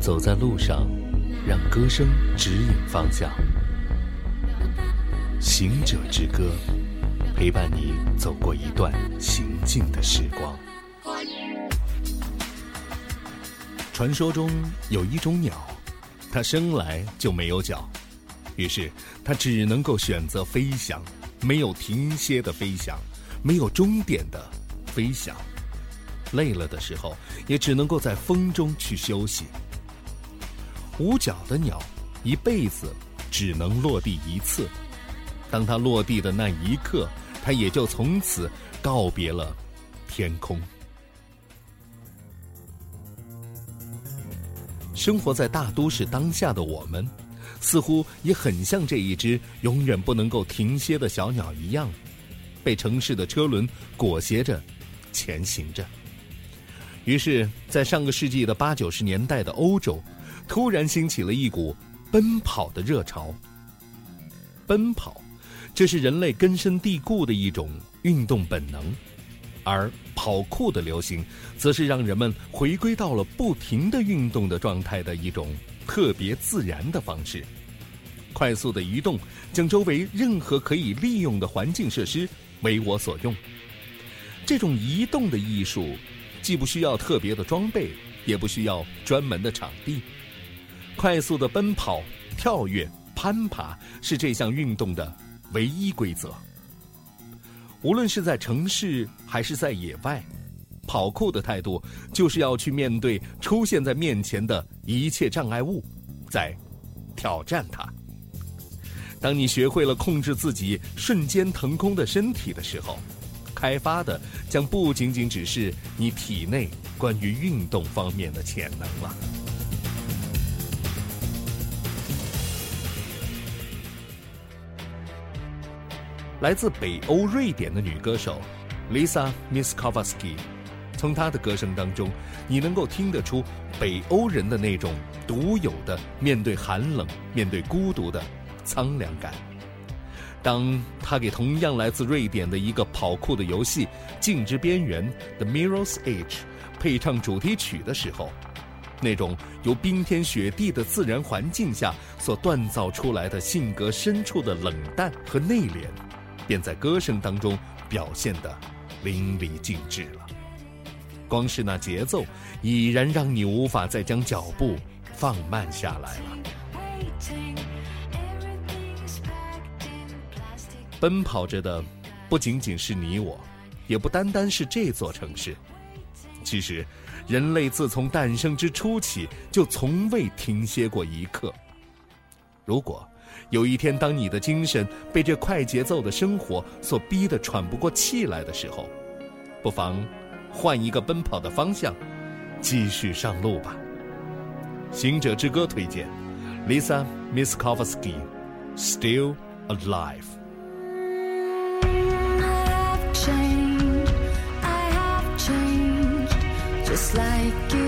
走在路上，让歌声指引方向。行者之歌，陪伴你走过一段行进的时光。传说中有一种鸟，它生来就没有脚，于是它只能够选择飞翔，没有停歇的飞翔，没有终点的飞翔。累了的时候，也只能够在风中去休息。无脚的鸟，一辈子只能落地一次，当它落地的那一刻，它也就从此告别了天空。生活在大都市当下的我们，似乎也很像这一只永远不能够停歇的小鸟一样，被城市的车轮裹挟着前行着。于是，在上个世纪的八九十年代的欧洲，突然兴起了一股奔跑的热潮。奔跑，这是人类根深蒂固的一种运动本能。而跑酷的流行，则是让人们回归到了不停的运动的状态的一种特别自然的方式。快速的移动，将周围任何可以利用的环境设施为我所用。这种移动的艺术，既不需要特别的装备，也不需要专门的场地。快速的奔跑、跳跃、攀爬，是这项运动的唯一规则。无论是在城市还是在野外，跑酷的态度就是要去面对出现在面前的一切障碍物，在挑战它。当你学会了控制自己瞬间腾空的身体的时候，开发的将不仅仅只是你体内关于运动方面的潜能了。来自北欧瑞典的女歌手 Lisa Miskovsky，从她的歌声当中，你能够听得出北欧人的那种独有的面对寒冷、面对孤独的苍凉感。当她给同样来自瑞典的一个跑酷的游戏《镜之边缘》The Mirror's Edge 配唱主题曲的时候，那种由冰天雪地的自然环境下所锻造出来的性格深处的冷淡和内敛。便在歌声当中表现得淋漓尽致了。光是那节奏，已然让你无法再将脚步放慢下来了。奔跑着的，不仅仅是你我，也不单单是这座城市。其实，人类自从诞生之初起，就从未停歇过一刻。如果。有一天，当你的精神被这快节奏的生活所逼得喘不过气来的时候，不妨换一个奔跑的方向，继续上路吧。《行者之歌》推荐，Lisa m i s k o v s k y Still Alive。Just like you.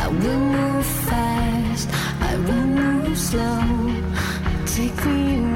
I will move fast, I will move slow. Take me